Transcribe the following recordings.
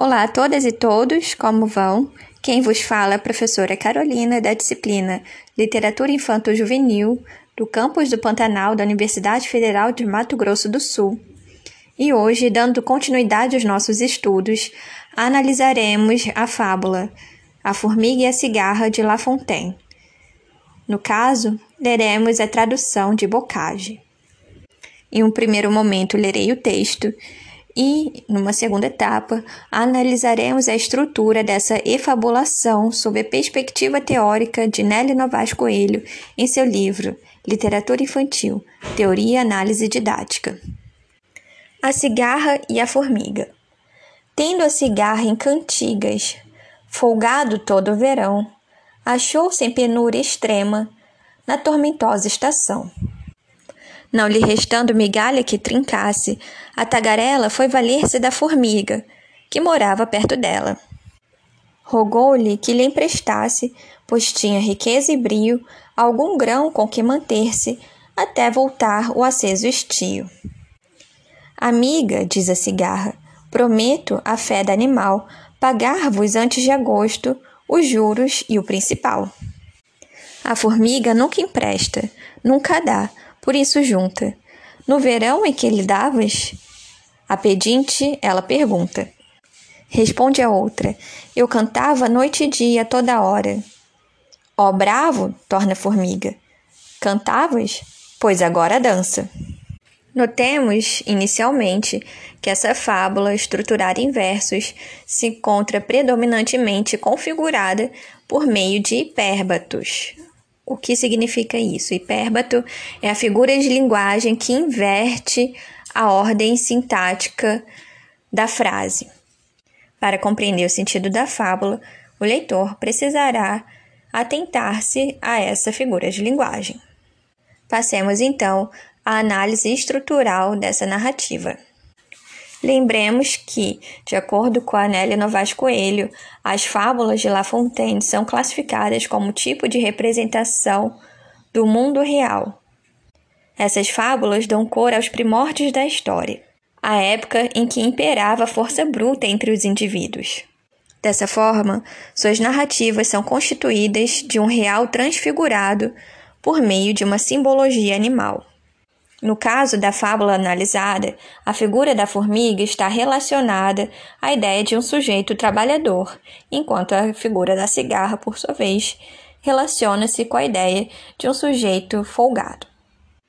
Olá a todas e todos, como vão? Quem vos fala é a professora Carolina, da disciplina Literatura Infanto-Juvenil, do campus do Pantanal da Universidade Federal de Mato Grosso do Sul. E hoje, dando continuidade aos nossos estudos, analisaremos a fábula A Formiga e a Cigarra de La Fontaine. No caso, leremos a tradução de Bocage. Em um primeiro momento, lerei o texto e, numa segunda etapa, analisaremos a estrutura dessa efabulação sob a perspectiva teórica de Nelly Novaes Coelho em seu livro Literatura Infantil, Teoria e Análise Didática. A cigarra e a formiga. Tendo a cigarra em cantigas, folgado todo o verão, achou-se em penúria extrema na tormentosa estação. Não lhe restando migalha que trincasse, a tagarela foi valer-se da formiga, que morava perto dela. Rogou-lhe que lhe emprestasse, pois tinha riqueza e brio, algum grão com que manter-se, até voltar o aceso estio. Amiga, diz a cigarra, prometo, a fé da animal, pagar-vos antes de agosto os juros e o principal. A formiga nunca empresta, nunca dá, por isso junta. No verão em que lhe davas? A pedinte, ela pergunta. Responde a outra: Eu cantava noite e dia, toda hora. Ó bravo, torna a formiga. Cantavas? Pois agora dança. Notemos, inicialmente, que essa fábula, estruturada em versos, se encontra predominantemente configurada por meio de hipérbatos, o que significa isso? Hipérbato é a figura de linguagem que inverte a ordem sintática da frase. Para compreender o sentido da fábula, o leitor precisará atentar-se a essa figura de linguagem. Passemos então à análise estrutural dessa narrativa. Lembremos que, de acordo com a Nélia Novaes Coelho, as fábulas de La Fontaine são classificadas como tipo de representação do mundo real. Essas fábulas dão cor aos primórdios da história, a época em que imperava a força bruta entre os indivíduos. Dessa forma, suas narrativas são constituídas de um real transfigurado por meio de uma simbologia animal. No caso da fábula analisada, a figura da formiga está relacionada à ideia de um sujeito trabalhador, enquanto a figura da cigarra, por sua vez, relaciona-se com a ideia de um sujeito folgado.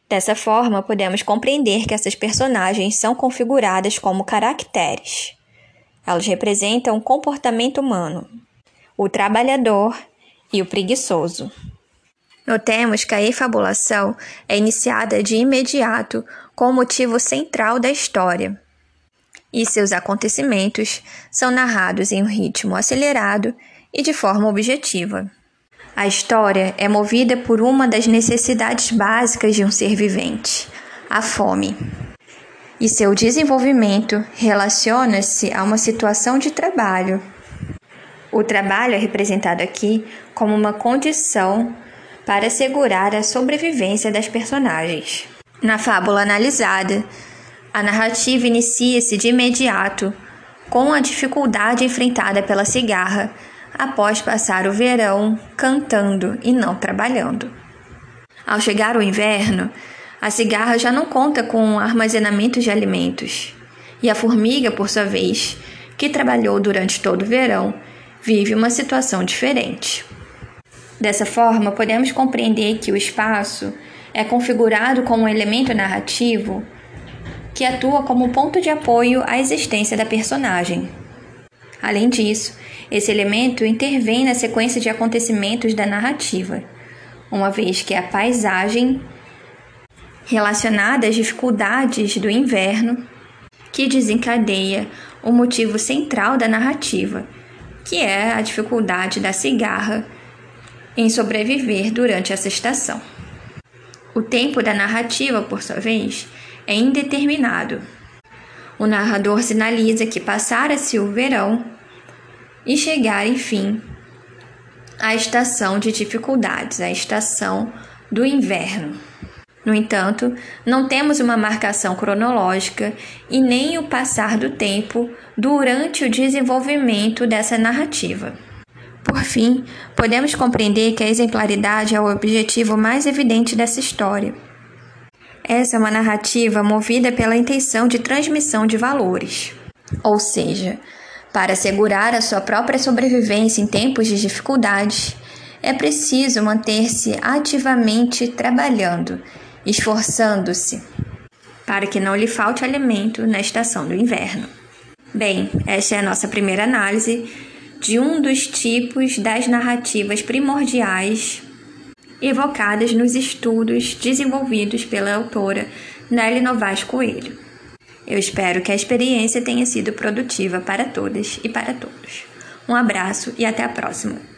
Dessa forma, podemos compreender que essas personagens são configuradas como caracteres. Elas representam o comportamento humano, o trabalhador e o preguiçoso. Notemos que a efabulação é iniciada de imediato com o motivo central da história, e seus acontecimentos são narrados em um ritmo acelerado e de forma objetiva. A história é movida por uma das necessidades básicas de um ser vivente, a fome. E seu desenvolvimento relaciona-se a uma situação de trabalho. O trabalho é representado aqui como uma condição para assegurar a sobrevivência das personagens. Na fábula analisada, a narrativa inicia-se de imediato com a dificuldade enfrentada pela cigarra após passar o verão cantando e não trabalhando. Ao chegar o inverno, a cigarra já não conta com armazenamento de alimentos, e a formiga, por sua vez, que trabalhou durante todo o verão, vive uma situação diferente. Dessa forma, podemos compreender que o espaço é configurado como um elemento narrativo que atua como ponto de apoio à existência da personagem. Além disso, esse elemento intervém na sequência de acontecimentos da narrativa, uma vez que a paisagem relacionada às dificuldades do inverno que desencadeia o motivo central da narrativa, que é a dificuldade da cigarra em sobreviver durante essa estação. O tempo da narrativa, por sua vez, é indeterminado. O narrador sinaliza que passara-se o verão e chegar, enfim, à estação de dificuldades, a estação do inverno. No entanto, não temos uma marcação cronológica e nem o passar do tempo durante o desenvolvimento dessa narrativa. Por fim, podemos compreender que a exemplaridade é o objetivo mais evidente dessa história. Essa é uma narrativa movida pela intenção de transmissão de valores, ou seja, para assegurar a sua própria sobrevivência em tempos de dificuldades, é preciso manter-se ativamente trabalhando, esforçando-se, para que não lhe falte alimento na estação do inverno. Bem, esta é a nossa primeira análise de um dos tipos das narrativas primordiais evocadas nos estudos desenvolvidos pela autora Nelly Novaes Coelho. Eu espero que a experiência tenha sido produtiva para todas e para todos. Um abraço e até a próxima!